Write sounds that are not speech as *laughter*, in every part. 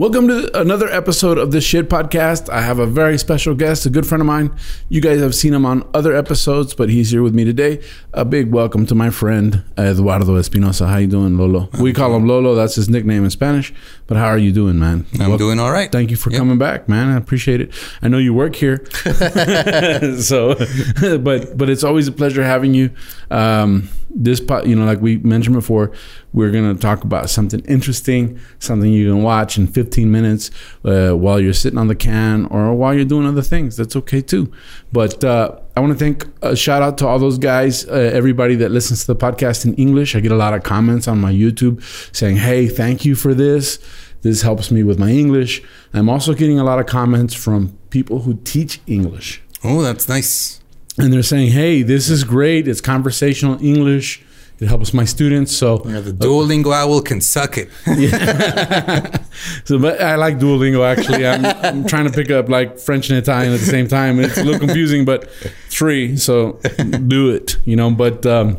Welcome to another episode of the Shit Podcast. I have a very special guest, a good friend of mine. You guys have seen him on other episodes, but he's here with me today. A big welcome to my friend Eduardo Espinosa. How you doing, Lolo? we call him Lolo. That's his nickname in Spanish. But how are you doing, man? I'm Wel- doing all right. Thank you for Yep. coming back, man. I appreciate it. I know you work here, *laughs* *laughs* so *laughs* but but it's always a pleasure having you. Um, this part, you know, like we mentioned before, we're gonna talk about something interesting, something you can watch in 15 minutes uh, while you're sitting on the can or while you're doing other things. That's okay too. But uh, I want to thank a shout out to all those guys, uh, everybody that listens to the podcast in English. I get a lot of comments on my YouTube saying, "Hey, thank you for this." This helps me with my English. I'm also getting a lot of comments from people who teach English. Oh, that's nice. And they're saying, hey, this is great. It's conversational English. It helps my students. So, Yeah, the Duolingo owl can suck it. *laughs* *laughs* so but I like Duolingo actually. I'm, I'm trying to pick up like French and Italian at the same time. It's a little confusing, but free. So do it, you know. But um,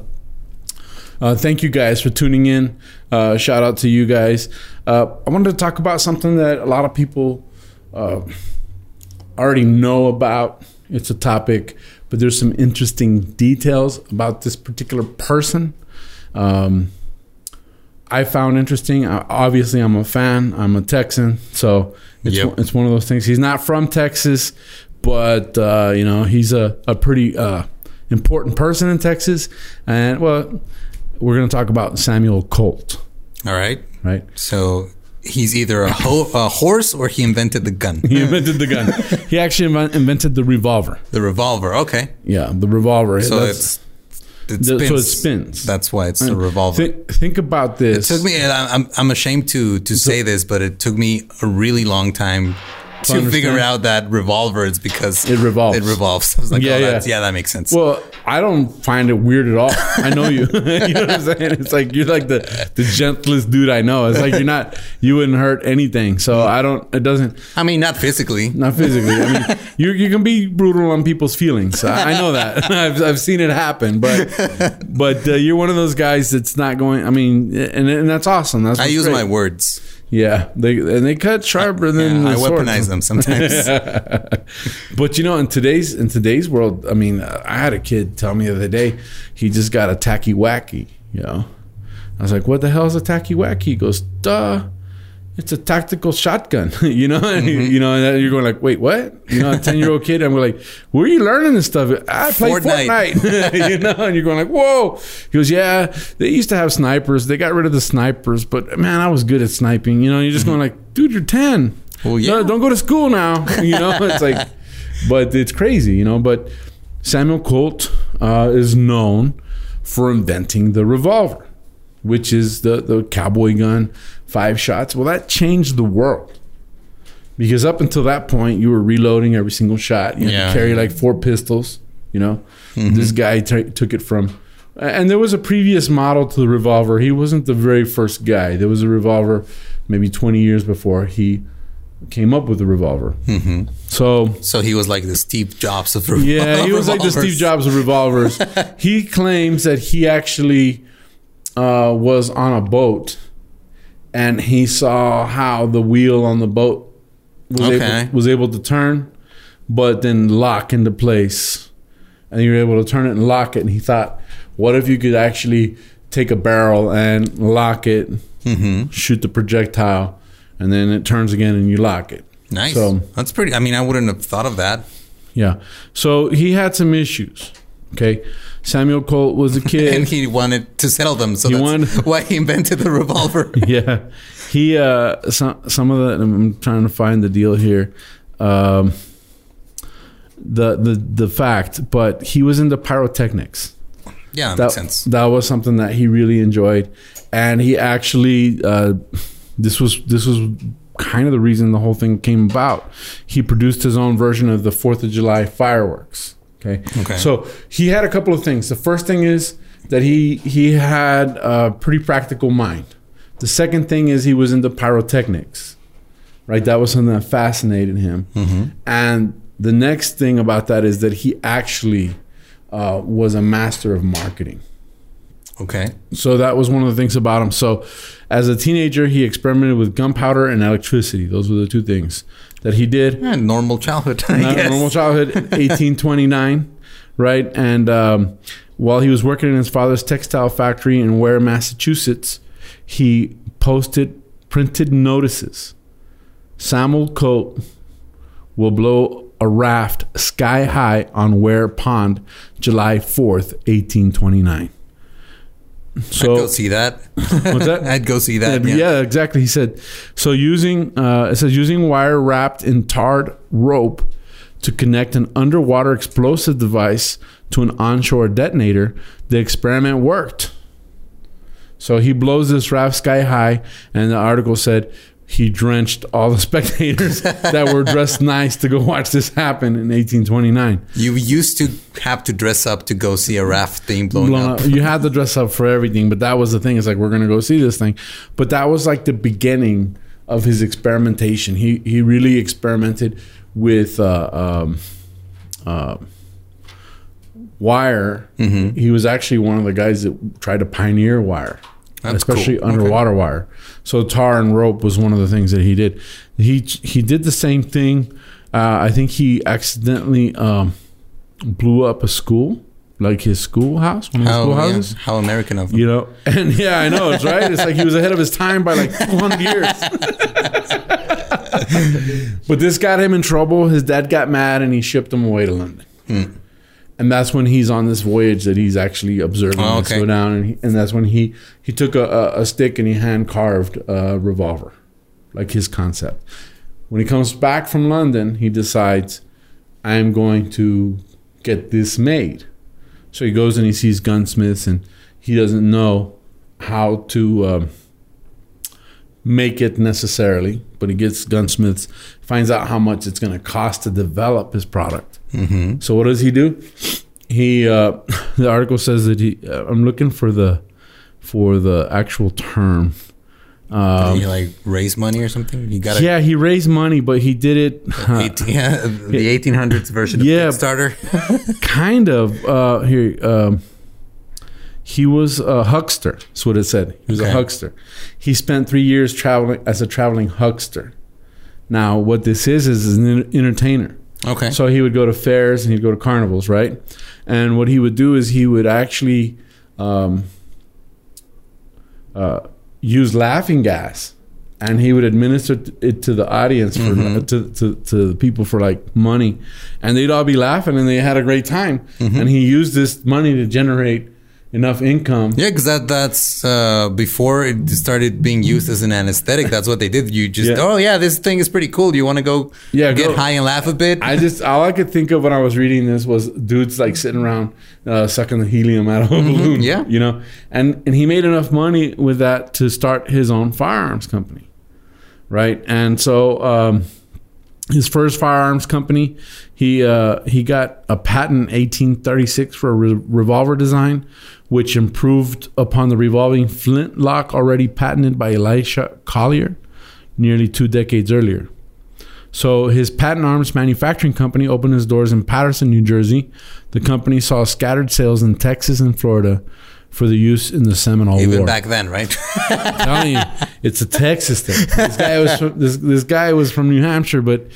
uh, thank you guys for tuning in. Uh, shout out to you guys. Uh, I wanted to talk about something that a lot of people uh, already know about. It's a topic, but there's some interesting details about this particular person. Um, I found interesting. Uh, obviously, I'm a fan. I'm a Texan, so it's Yep. one- it's one of those things. He's not from Texas, but uh, you know he's a a pretty uh, important person in Texas. And well, we're going to talk about Samuel Colt, All right. right? So he's either a, ho- a horse or he invented the gun, He invented the gun. he actually inven- invented the revolver. the revolver. Okay. Yeah, the revolver. So That's- it's it the- spins. so it spins. That's why it's a revolver. Think, think about this. It took me. and I'm I'm ashamed to to say this, but it took me a really long time to understand. figure out that revolver is because It revolves. It revolves. *laughs* I was like, Yeah, oh, yeah. That's, yeah, that makes sense. Well, I don't find it weird at all. I know you. *laughs* you know what I'm saying? It's like you're like the the gentlest dude I know. It's like you're not. You wouldn't hurt anything. So I don't. It doesn't. I mean, not physically. Not physically. I mean, you you can be brutal on people's feelings. I, I know that. *laughs* I've I've seen it happen. But but uh, you're one of those guys that's not going. I mean, and and that's awesome. That's I use great. my words. Yeah, they and they cut sharper than Yeah, I sword. weaponize them sometimes. *laughs* But you know, in today's in today's world, I mean, uh, I had a kid tell me the other day he just got a tacky wacky. You know, I was like, "What the hell is a tacky wacky?" He goes, "Duh." It's a tactical shotgun, *laughs* you know. And *laughs* Mm-hmm. You know, and you're going like, "Wait, what?" You know, a *laughs* ten year old kid, and we're like, "Where are you learning this stuff?" I play Fortnite. Fortnite, you know. And you're going like, "Whoa!" He goes, "Yeah, they used to have snipers. They got rid of the snipers, but man, I was good at sniping." You know, you're just going like, "Dude, you're ten. Well, No, yeah. don't go to school now." You know, it's like, but it's crazy, you know. But Samuel Colt uh, is known for inventing the revolver, which is the the cowboy gun, five shots. Well, that changed the world because up until that point, you were reloading every single shot. You had Yeah. to carry like four pistols. You know, this guy t- took it from. And there was a previous model to the revolver. He wasn't the very first guy. There was a revolver maybe 20 years before he came up with the revolver. Mm-hmm. So So he was like the Steve Jobs of revol- yeah, he was like the. Steve Jobs of revolvers. *laughs* he claims that he actually uh, was on a boat and he saw how the wheel on the boat was, Okay. able, was able to turn, but then lock into place. And you were able to turn it and lock it. And he thought, what if you could actually take a barrel and lock it, Mm-hmm. shoot the projectile, and then it turns again and you lock it? Nice. So- That's pretty. I mean, I wouldn't have thought of that. Yeah. So he had some issues. Okay. Samuel Colt was a kid. And he wanted to settle them, so He that's wanted- *laughs* why he invented the revolver. *laughs* yeah. He uh some some of the I'm trying to find the deal here. Um the the the fact, but he was into pyrotechnics. Yeah, that, That makes sense. that was something that he really enjoyed, and he actually uh, this was this was kind of the reason the whole thing came about. He produced his own version of the Fourth of July fireworks. Okay. Okay. So he had a couple of things. The first thing is that he he had a pretty practical mind. The second thing is he was into pyrotechnics, right? That was something that fascinated him. And the next thing about that is that he actually uh, was a master of marketing. Okay. So that was one of the things about him. So as a teenager, he experimented with gunpowder and electricity. Those were the two things that he did. Yeah, normal childhood. *laughs* Normal childhood, *laughs* 1829, right? And um, while he was working in his father's textile factory in Ware, Massachusetts, he posted printed notices. Samuel Colt will blow a raft sky high on Ware Pond, July 4th, 1829. So I'd go see that. What's that? *laughs* I'd go see that. yeah, Yeah. exactly. He said, so using uh, it says using wire wrapped in tarred rope to connect an underwater explosive device to an onshore detonator, the experiment worked. So he blows this raft sky high, and the article said he drenched all the *laughs* spectators that were dressed nice to go watch this happen in 1829. You used to have to dress up to go see a raft thing blowing blown up. up. You had to dress up for everything, but that was the thing. It's like we're gonna go see this thing, but that was like the beginning of his experimentation. He he really experimented with uh, um, uh, wire. He was actually one of the guys that tried to pioneer wire, That's especially cool. Okay. underwater wire. So tar and rope was one of the things that he did. He he did the same thing. Uh, I think he accidentally um, blew up a school, like his schoolhouse, one of How, yeah, how American of him. You know, *laughs* and yeah, I know it's right. It's like he was ahead of his time by like 200 years. *laughs* but this got him in trouble. His dad got mad and he shipped him away to London. And that's when he's on this voyage that he's actually observing Oh, okay. go down. And, he, and that's when he, he took a, a, a stick and he hand carved a revolver, like his concept. When he comes back from London, he decides, I'm going to get this made. So he goes and he sees gunsmiths, and he doesn't know how to um, make it necessarily. But he gets gunsmiths, finds out how much it's going to cost to develop his product. Mm-hmm. So what does he do? He uh, *laughs* the article says that he. Uh, I'm looking for the for the actual term. Um, you like raise money or something? You got yeah, he raised money, but he did it. *laughs* *laughs* yeah, the 1800s version of Yeah. Kickstarter. kind of uh here um he was a huckster that's what it said he was a huckster he spent three years traveling as a traveling huckster now what this is is an entertainer okay. so he would go to fairs and he'd go to carnivals right and what he would do is he would actually um uh use laughing gas and he would administer it to the audience for Mhm. to, to to the people for like money and they'd all be laughing and they had a great time Mm-hmm. and he used this money to generate enough income Yeah, because that that's uh, before it started being used as an anesthetic. That's what they did. You just Yeah. oh yeah, this thing is pretty cool. Do you want to go Yeah, get go. high and laugh a bit? I just all I could think of when I was reading this was dudes like sitting around uh, sucking the helium out of a balloon. yeah. you know, and and he made enough money with that to start his own firearms company, right? And so um, his first firearms company, he uh, he got a patent in 1836 for a re- revolver design, which improved upon the revolving flintlock already patented by Elisha Collier nearly two decades earlier. So his patent arms manufacturing company opened its doors in Paterson, New Jersey. The company saw scattered sales in Texas and Florida for the use in the Seminole Even War. back then, right? I'm telling you, it's a Texas thing. This guy was from, this, this guy was from New Hampshire, but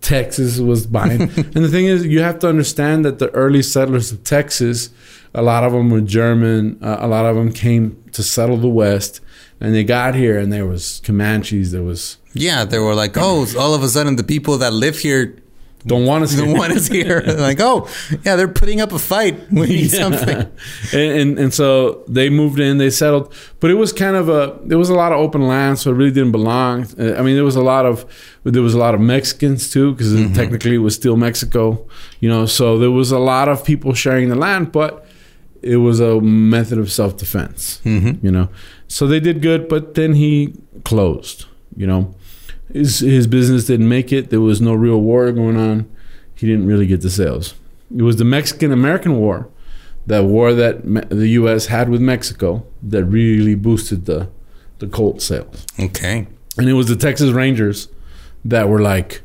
Texas was buying. and the thing is, you have to understand that the early settlers of Texas, a lot of them were German. Uh, a lot of them came to settle the West, and they got here, and there was Comanches. There was yeah, they were like, oh, all of a sudden the people that live here don't want *laughs* to see don't want us here. like, oh, yeah, they're putting up a fight. *laughs* We need something. and, and and so they moved in, they settled, but it was kind of a there was a lot of open land, so it really didn't belong. Uh, I mean, there was a lot of there was a lot of Mexicans too, because technically it was still Mexico, you know. So there was a lot of people sharing the land, but it was a method of self defense, Mhm. you know. So they did good, but then he closed, you know. His his business didn't make it. There was no real war going on. He didn't really get the sales. it was the Mexican American War, that war that Me- the U.S. had with Mexico, that really boosted the the Colt sales. Okay. And it was the Texas Rangers that were like,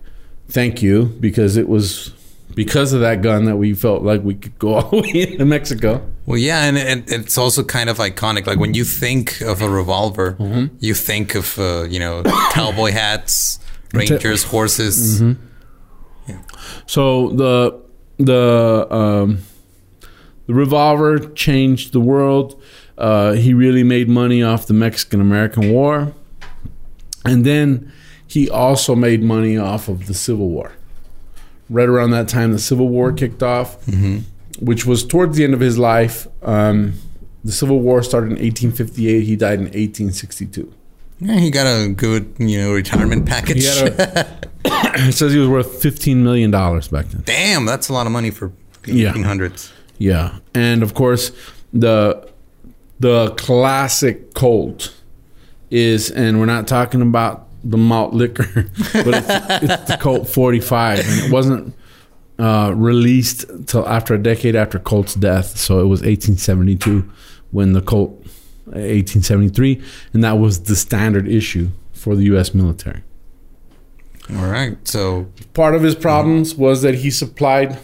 "Thank you," because it was because of that gun that we felt like we could go *laughs* all the way into Mexico. Well, yeah, and, and it's also kind of iconic. Like when you think of a revolver, Mm-hmm. you think of uh, you know cowboy *coughs* hats, rangers, horses. Mm-hmm. So the the um, the revolver changed the world. Uh, he really made money off the Mexican American War, and then he also made money off of the Civil War. Right around that time, the Civil War kicked off, which was towards the end of his life. Um, the Civil War started in 1858. He died in 1862. Yeah, he got a good you know retirement package. A, *laughs* it says he was worth 15 million dollars back then. Damn, that's a lot of money for Yeah. 1800s. Yeah, and of course the the classic Colt is, and we're not talking about the malt liquor, *laughs* but it's, it's the Colt 45, and it wasn't uh, released till after a decade after Colt's death. So it was 1872 when the Colt, 1873, and that was the standard issue for the U.S. military. All right, so Part of his problems was that he supplied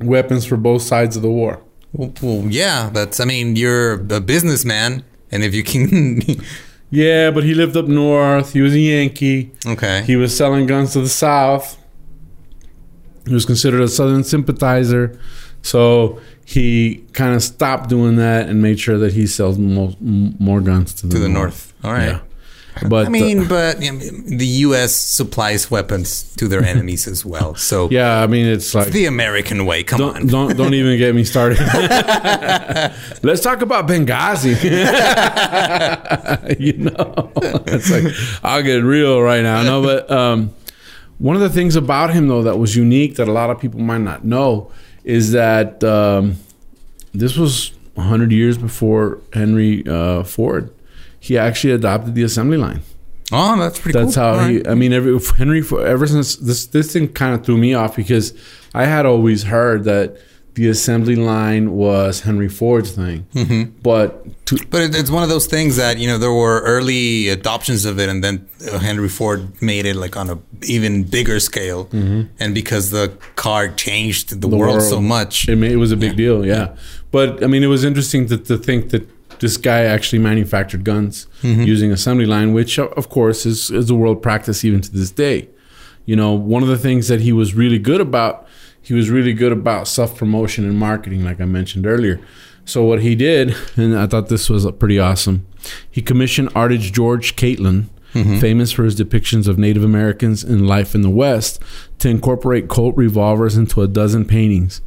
weapons for both sides of the war. well, well, yeah, that's. I mean, you're a businessman, and if you can, *laughs* Yeah, but he lived up north. He was a Yankee. okay, He was selling guns to the South. He was considered a Southern sympathizer. So he kind of stopped doing that and made sure that he sells mo- more guns to the, to the north. All right. Yeah. But I mean, uh, but the U.S. supplies weapons to their *laughs* enemies as well. So yeah, I mean, it's like the American way. Come don't on. don't don't even get me started. *laughs* Let's talk about Benghazi. *laughs* you know, it's like I'll get real right now. No, but um, one of the things about him though that was unique that a lot of people might not know is that um, this was 100 years before Henry uh, Ford. He actually adopted the assembly line. Oh, that's pretty That's cool. how All he. right. I mean, every Henry. Ever since this, this thing kind of threw me off because I had always heard that the assembly line was Henry Ford's thing, Mm-hmm. but to, But it, it's one of those things that you know there were early adoptions of it, and then uh, Henry Ford made it like on a even bigger scale. And because the car changed the, world, so much, it, ma- it was a big deal. Yeah, but I mean, it was interesting to, to think that this guy actually manufactured guns Mm-hmm. using assembly line, which uh, of course is is a world practice even to this day. You know, one of the things that he was really good about, he was really good about self promotion and marketing, like I mentioned earlier. So what he did, *laughs* and I thought this was pretty awesome, he commissioned artist George Catlin, mm-hmm. famous for his depictions of Native Americans and life in the West, to incorporate Colt revolvers into a dozen paintings,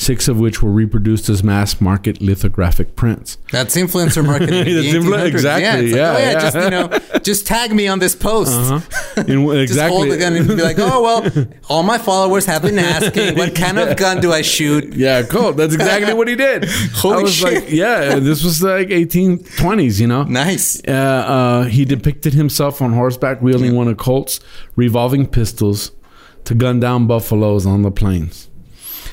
six of which were reproduced as mass market lithographic prints. that's influencer marketing. *laughs* That's influ- 1800s. exactly, like, yeah, oh yeah, yeah. just you know, just tag me on this post. *laughs* In, Just exactly. hold the gun and be like, oh well, *laughs* all my followers have been asking, what kind of gun do I shoot? Yeah, cool. That's exactly what he did. Holy I was shit. like, yeah, this was like 1820s, you know? Nice. Uh, uh, he depicted himself on horseback wielding one of Colt's revolving pistols to gun down buffaloes on the plains.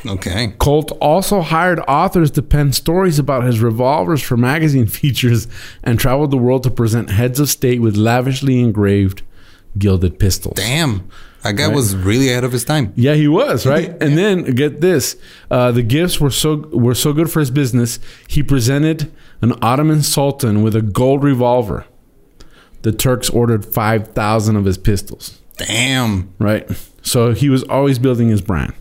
Okay. Colt also hired authors to pen stories about his revolvers for magazine *laughs* features and traveled the world to present heads of state with lavishly engraved gilded pistols. Damn. That guy was really ahead of his time. Yeah, he was *laughs* right. And then get this: uh, the gifts were so were so good for his business. He presented an Ottoman sultan with a gold revolver. The Turks ordered five thousand of his pistols. Damn. Right, so he was always building his brand.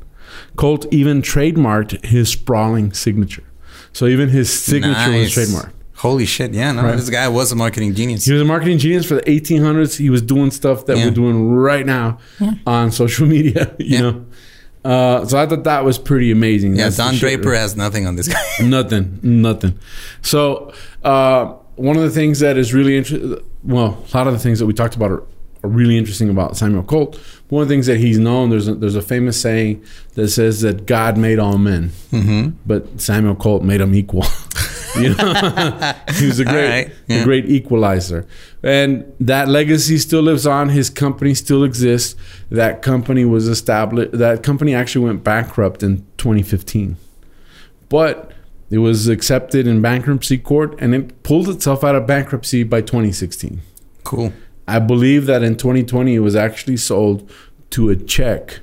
Colt even trademarked his sprawling signature. So even his signature was Nice. trademarked. Holy shit. Yeah, no, Right. this guy was a marketing genius. He was a marketing genius for the 1800s. He was doing stuff that Yeah. we're doing right now on social *laughs* media. You Yeah. know, uh, so I thought that was pretty amazing. Yeah, That's the Don shit, Draper right? has nothing on this guy. *laughs* nothing, nothing. So uh, one of the things that is really interesting, well, a lot of the things that we talked about are, really interesting about Samuel Colt. One of the things that he's known, there's a, there's a famous saying that says that God made all men, Mm-hmm. but Samuel Colt made them equal. *laughs* You know, *laughs* he was a great, right, a great equalizer, and that legacy still lives on. His company still exists. That company was established. That company actually went bankrupt in 2015, but it was accepted in bankruptcy court, and it pulled itself out of bankruptcy by 2016. Cool. I believe that in 2020 it was actually sold to a Czech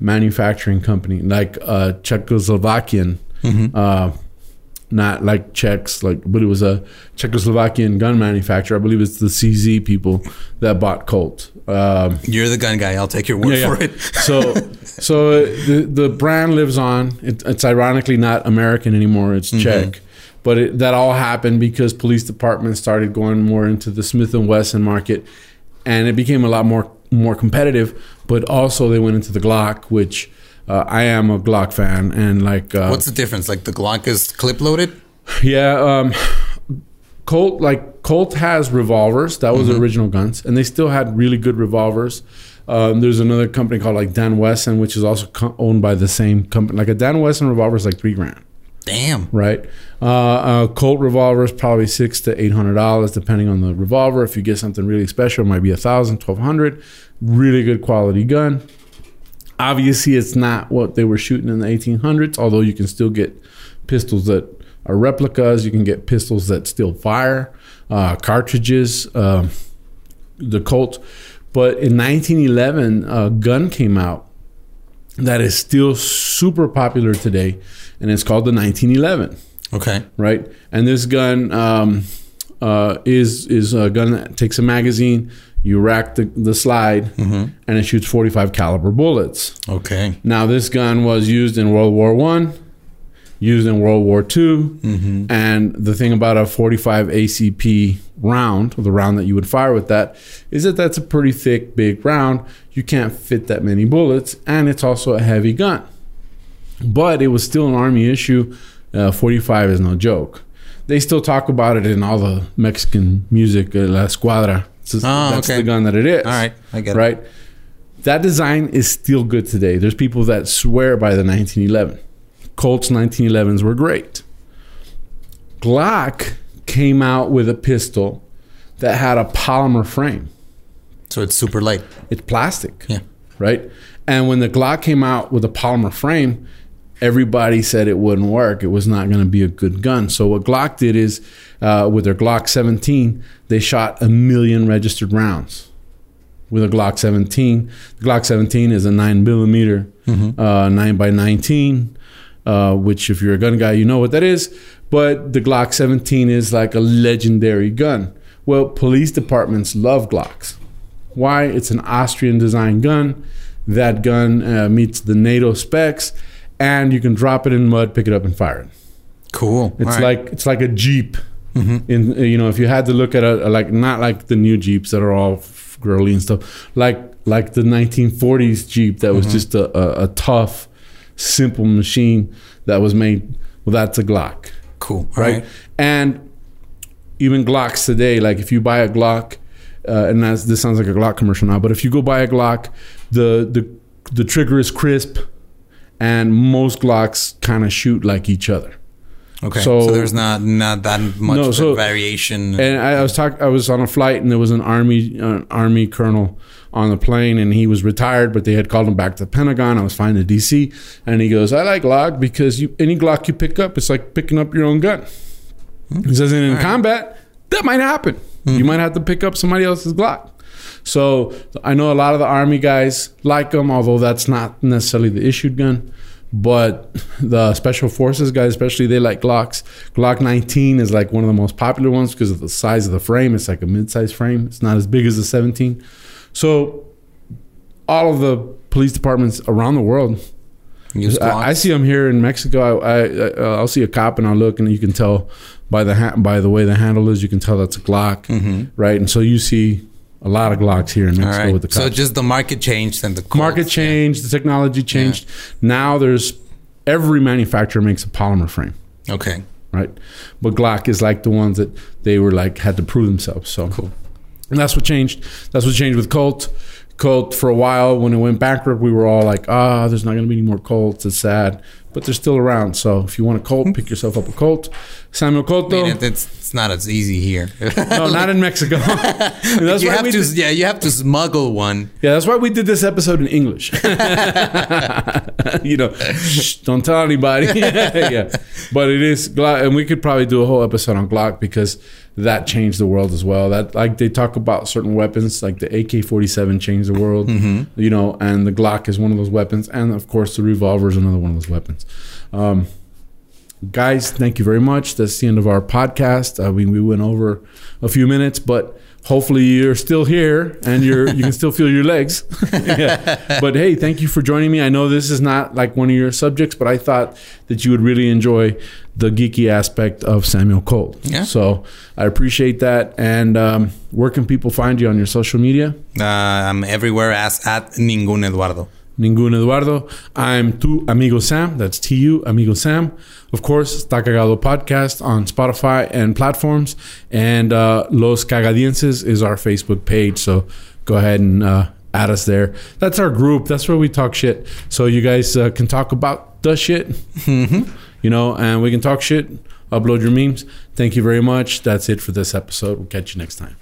manufacturing company, like a Czechoslovakian, uh, not like Czechs, like, but it was a Czechoslovakian gun manufacturer. I believe it's the CZ people that bought Colt. Um, You're the gun guy. I'll take your word yeah, yeah. for it. *laughs* so, so uh, the the brand lives on. It, it's ironically not American anymore. It's Czech, but it, that all happened because police departments started going more into the Smith and Wesson market, and it became a lot more more competitive. But also they went into the Glock, which uh, I am a Glock fan, and like uh, What's the difference? Like the Glock is clip loaded. yeah, um, Colt like Colt has revolvers. That was the original guns, and they still had really good revolvers. Um, there's another company called like Dan Wesson, which is also co- owned by the same company. Like a Dan Wesson revolver is like three grand, Damn. right? Uh, uh, Colt revolver is probably six to eight hundred dollars, depending on the revolver. If you get something really special, it might be a thousand, twelve hundred. Really good quality gun. Obviously, it's not what they were shooting in the 1800s, although you can still get pistols that are replicas. You can get pistols that still fire, uh, cartridges, um the Colt. But in 1911, a gun came out that is still super popular today, and it's called the 1911 Okay. right? And this gun um, uh, is is a gun that takes a magazine, you rack the, the slide, and it shoots 45 caliber bullets. Okay. Now, this gun was used in World War One, used in World War 2 and the thing about a 45 ACP round, or the round that you would fire with that, is that that's a pretty thick, big round. You can't fit that many bullets, and it's also a heavy gun. But it was still an army issue. Uh, 45 is no joke. They still talk about it in all the Mexican music, uh, La Escuadra. Just- Oh, that's okay. the gun that it is. All right. I get it. Right? That design is still good today. There's people that swear by the 1911. Colt's 1911s were great. Glock came out with a pistol that had a polymer frame. So it's super light. It's plastic Yeah. right? And when the Glock came out with a polymer frame, everybody said it wouldn't work. It was not going to be a good gun. So what Glock did is, uh, with their Glock 17, they shot a million registered rounds with a Glock 17. The Glock 17 is a nine millimeter, uh, nine by 19. Uh, which, if you're a gun guy, you know what that is. But the Glock 17 is like a legendary gun. Well, police departments love Glocks. Why? It's an Austrian design gun. That gun uh, meets the NATO specs, and you can drop it in mud, pick it up, and fire it. Cool. It's All right. like it's like a Jeep. In uh, you know, if you had to look at a, like not like the new Jeeps that are all girly and stuff, like like the 1940s Jeep that was just a, a, a tough, simple machine that was made. Well, that's a Glock cool. Right? right. And even Glocks today, like if you buy a Glock, uh, and that's, this sounds like a Glock commercial now, but if you go buy a Glock, the the the trigger is crisp, and most Glocks kind of shoot like each other. Okay. So- So, there's not not that much No, so- variation. And I, I was talking, I was on a flight, and there was an army uh, army colonel on the plane, and he was retired, but they had called him back to the Pentagon. I was flying to DC, and he goes, "I like Glock because you any Glock you pick up, it's like picking up your own gun." He says, and in combat, that might happen. You mm-hmm. might have to pick up somebody else's Glock. So I know a lot of the army guys like them, although that's not necessarily the issued gun. But the special forces guys, especially, they like Glocks. Glock 19 is like one of the most popular ones because of the size of the frame. It's like a mid-size frame. It's not as big as the 17. So all of the police departments around the world I, I see them here in Mexico. I, I uh, I'll see a cop and I'll look and you can tell by the ha- by the way the handle is, you can tell that's a Glock, right? And so you see a lot of Glocks here in Mexico right. with the cops. So just the market changed and the Colts, Market changed, the technology changed. Now there's every manufacturer makes a polymer frame, Okay. right? But Glock is like the ones that they were like had to prove themselves. So Cool. And that's what changed. That's what changed with Colt. Colt for a while when it went bankrupt, we were all like, "Ah, there's not going to be any more Colts. It's sad." But they're still around. So if you want a Colt, pick yourself up a Colt. Samuel I Cotto. mean, it's, it's not as easy here. no, not in Mexico. *laughs* *laughs* that's you why have we to, did- yeah, you have to smuggle one. yeah, that's why we did this episode in English. *laughs* you know, shh, don't tell anybody. yeah, but it is Glock, and we could probably do a whole episode on Glock because that changed the world as well. That like they talk about certain weapons, like the AK forty seven changed the world. Mm-hmm. You know, and the Glock is one of those weapons, and of course the revolver is another one of those weapons. Um, guys thank you very much. That's the end of our podcast. Uh, we, we went over a few minutes but hopefully you're still here and you're you can still feel your legs. *laughs* Yeah. but hey thank you for joining me. I know this is not like one of your subjects but i thought that you would really enjoy the geeky aspect of samuel colt. Yeah. so i appreciate that. And um, where can people find you on your social media? Uh, I'm everywhere as at Ningun Eduardo. Ningún Eduardo. I'm Tu Amigo Sam. That's T U Amigo Sam. Of course, Está Cagado Podcast on Spotify and platforms. And uh, Los Cagadienses is our Facebook page. So go ahead and uh, add us there. That's our group. That's where we talk shit. So you guys uh, can talk about the shit, you know, and we can talk shit, upload your memes. Thank you very much. That's it for this episode. We'll catch you next time.